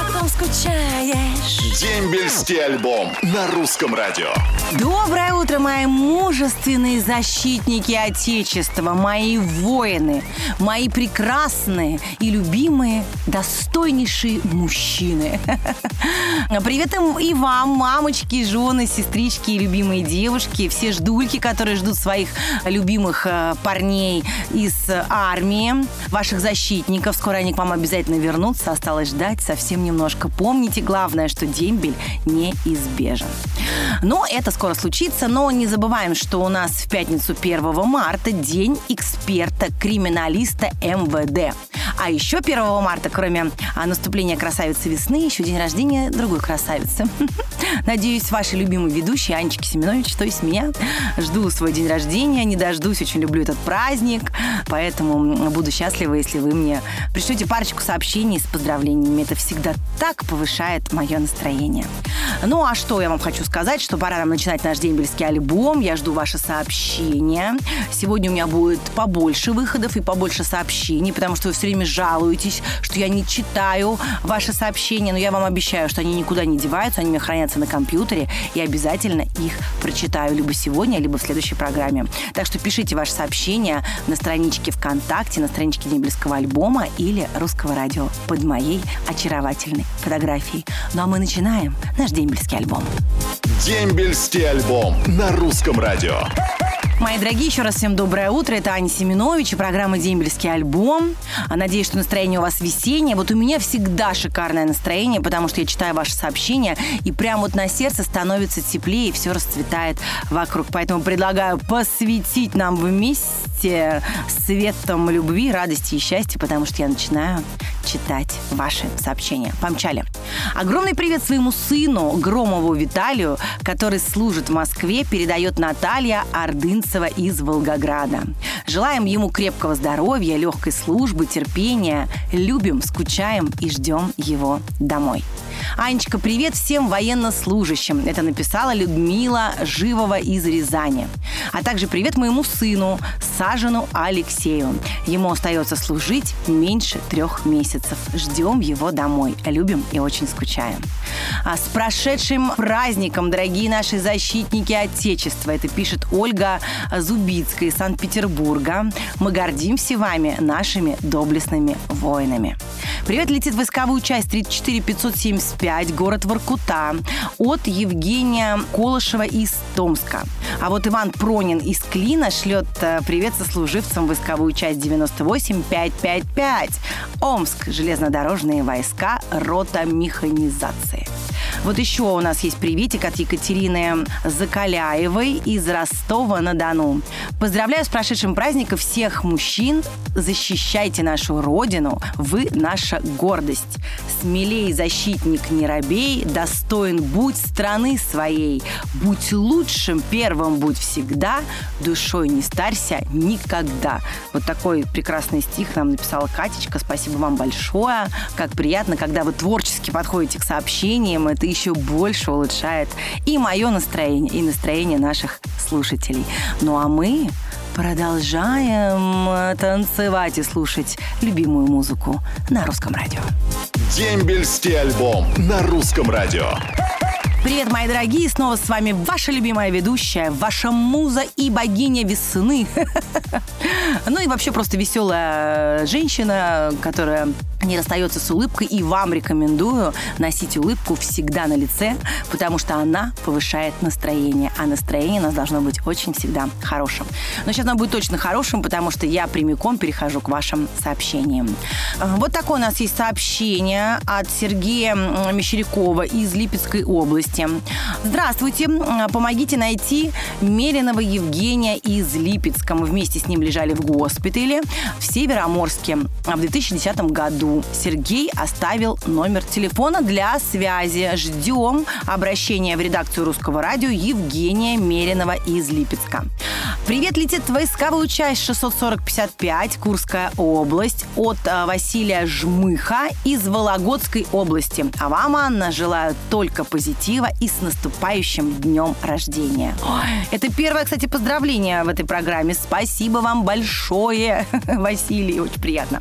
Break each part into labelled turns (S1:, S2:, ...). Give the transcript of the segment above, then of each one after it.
S1: По ком скучаешь?
S2: Дембельский альбом на русском радио.
S3: Доброе утро, мои мужественные защитники Отечества, мои воины, мои прекрасные и любимые, достойнейшие мужчины. Привет и вам, мамочки, жены, сестрички и любимые девушки, все ждульки, которые ждут своих любимых э, парней из армии, ваших защитников. Скоро они к вам обязательно вернутся, осталось ждать совсем немножко. Помните, главное, что дембель неизбежен. Но это скоро случится, но не забываем, что у нас в пятницу 1 марта день эксперта-криминалиста МВД. А еще 1 марта, кроме а, наступления красавицы весны, еще день рождения другой красавицы. Надеюсь, ваши любимые ведущие Анечки Семенович, то есть меня. Жду свой день рождения, не дождусь, очень люблю этот праздник, поэтому буду счастлива, если вы мне пришлете парочку сообщений с поздравлениями. Это всегда так повышает мое настроение. Ну а что я вам хочу сказать, что пора нам начинать наш дембельский альбом. Я жду ваши сообщения. Сегодня у меня будет побольше выходов и побольше сообщений, потому что вы все время жалуетесь, что я не читаю ваши сообщения, но я вам обещаю, что они никуда не деваются, они у меня хранятся на компьютере, и обязательно их прочитаю либо сегодня, либо в следующей программе. Так что пишите ваши сообщения на страничке ВКонтакте, на страничке Дембельского альбома или Русского радио под моей очаровательной фотографией. Ну а мы начинаем наш дембельский альбом.
S2: Дембельский альбом на русском радио.
S3: Мои дорогие, еще раз всем доброе утро. Это Аня Семенович и программа «Дембельский альбом». А Надеюсь, что настроение у вас весеннее. Вот у меня всегда шикарное настроение, потому что я читаю ваши сообщения, и прям вот на сердце становится теплее, и все расцветает вокруг. Поэтому предлагаю посвятить нам вместе светом любви, радости и счастья, потому что я начинаю читать ваши сообщения. Помчали. Огромный привет своему сыну Громову Виталию, который служит в Москве, передает Наталья Ордынцева из Волгограда. Желаем ему крепкого здоровья, легкой службы, терпения. Любим, скучаем и ждем его домой. Анечка, привет всем военнослужащим. Это написала Людмила Живова из Рязани. А также привет моему сыну Сажену Алексею. Ему остается служить меньше трех месяцев. Ждем его домой. Любим и очень скучаем. А с прошедшим праздником, дорогие наши защитники Отечества. Это пишет Ольга Зубицкая из Санкт-Петербурга. Мы гордимся вами, нашими доблестными воинами. Привет летит войсковую часть 34 575, город Воркута, от Евгения Колышева из Томска. А вот Иван Пронин из Клина шлет э, привет сослуживцам войсковую часть 98 555. Омск, железнодорожные войска, рота механизации. Вот еще у нас есть приветик от Екатерины Закаляевой из Ростова-на-Дону. Поздравляю с прошедшим праздником всех мужчин. Защищайте нашу Родину. Вы наша гордость. Смелей, защитник, не робей. Достоин будь страны своей. Будь лучшим, первым будь всегда. Душой не старься никогда. Вот такой прекрасный стих нам написала Катечка. Спасибо вам большое. Как приятно, когда вы творчески подходите к сообщениям. Это еще больше улучшает и мое настроение, и настроение наших слушателей. Ну а мы продолжаем танцевать и слушать любимую музыку на русском радио.
S2: Дембельский альбом на русском радио.
S3: Привет, мои дорогие! Снова с вами ваша любимая ведущая, ваша муза и богиня весны. Ну и вообще просто веселая женщина, которая не расстается с улыбкой, и вам рекомендую носить улыбку всегда на лице, потому что она повышает настроение, а настроение у нас должно быть очень всегда хорошим. Но сейчас оно будет точно хорошим, потому что я прямиком перехожу к вашим сообщениям. Вот такое у нас есть сообщение от Сергея Мещерякова из Липецкой области. Здравствуйте, помогите найти Меринова Евгения из Липецка. Мы вместе с ним лежали в госпитале в Североморске в 2010 году. Сергей оставил номер телефона для связи. Ждем обращения в редакцию Русского радио Евгения Меринова из Липецка. Привет летит войсковую часть 640-55, Курская область, от а, Василия Жмыха из Вологодской области. А вам, Анна, желаю только позитива и с наступающим днем рождения. Ой, это первое, кстати, поздравление в этой программе. Спасибо вам большое, Василий, очень приятно.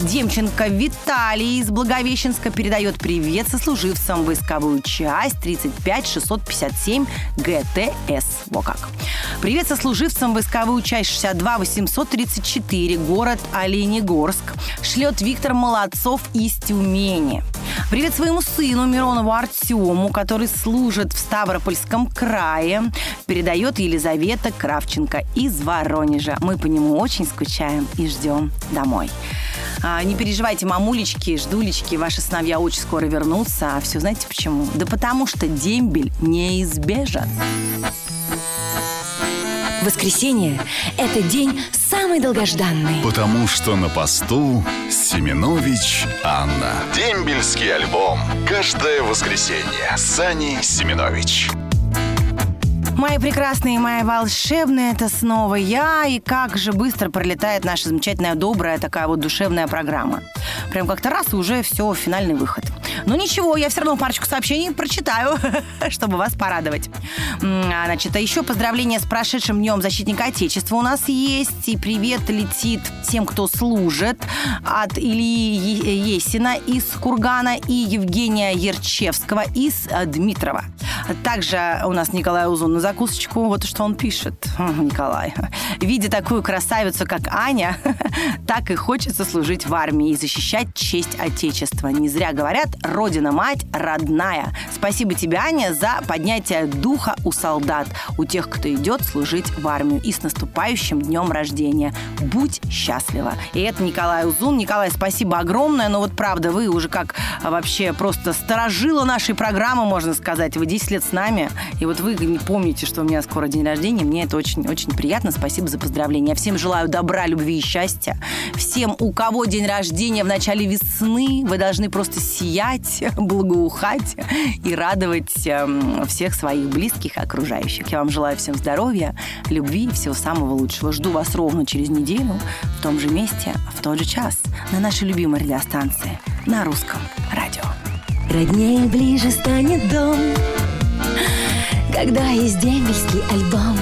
S3: Демченко Виталий из Благовещенска передает привет сослуживцам войсковую часть 35 657 ГТС. Во как. Привет сослуживцам войсковую часть 62 834, город Оленегорск. Шлет Виктор Молодцов из Тюмени. Привет своему сыну Миронову Артему, который служит в Ставропольском крае. Передает Елизавета Кравченко из Воронежа. Мы по нему очень скучаем и ждем домой. А, не переживайте, мамулечки, ждулечки, ваши сыновья очень скоро вернутся. А все знаете почему? Да потому что дембель неизбежен.
S1: Воскресенье – это день самый долгожданный.
S2: Потому что на посту Семенович Анна. Дембельский альбом. Каждое воскресенье. Сани Семенович.
S3: Мои прекрасные, мои волшебные, это снова я. И как же быстро пролетает наша замечательная, добрая такая вот душевная программа. Прям как-то раз и уже все, финальный выход. Но ничего, я все равно парочку сообщений прочитаю, чтобы вас порадовать. А, значит, а еще поздравления с прошедшим днем защитника Отечества у нас есть. И привет летит тем, кто служит. От Ильи Есина из Кургана и Евгения Ерчевского из э, Дмитрова. Также у нас Николай Узун на закусочку. Вот что он пишет, Николай. Видя такую красавицу, как Аня, так и хочется служить в армии и защищать честь Отечества. Не зря говорят, Родина-мать родная. Спасибо тебе, Аня, за поднятие духа у солдат, у тех, кто идет служить в армию. И с наступающим днем рождения. Будь счастлива. И это Николай Узун. Николай, спасибо огромное. Но вот правда, вы уже как вообще просто сторожила нашей программы, можно сказать. Вы 10 лет с нами. И вот вы не помните, что у меня скоро день рождения. Мне это очень-очень приятно. Спасибо за поздравления. Я всем желаю добра, любви и счастья. Всем, у кого день рождения в начале весны, вы должны просто сиять, благоухать и радовать эм, всех своих близких и окружающих. Я вам желаю всем здоровья, любви и всего самого лучшего. Жду вас ровно через неделю в том же месте, в тот же час на нашей любимой радиостанции на русском радио.
S1: Роднее ближе станет дом, когда есть дембельский альбом.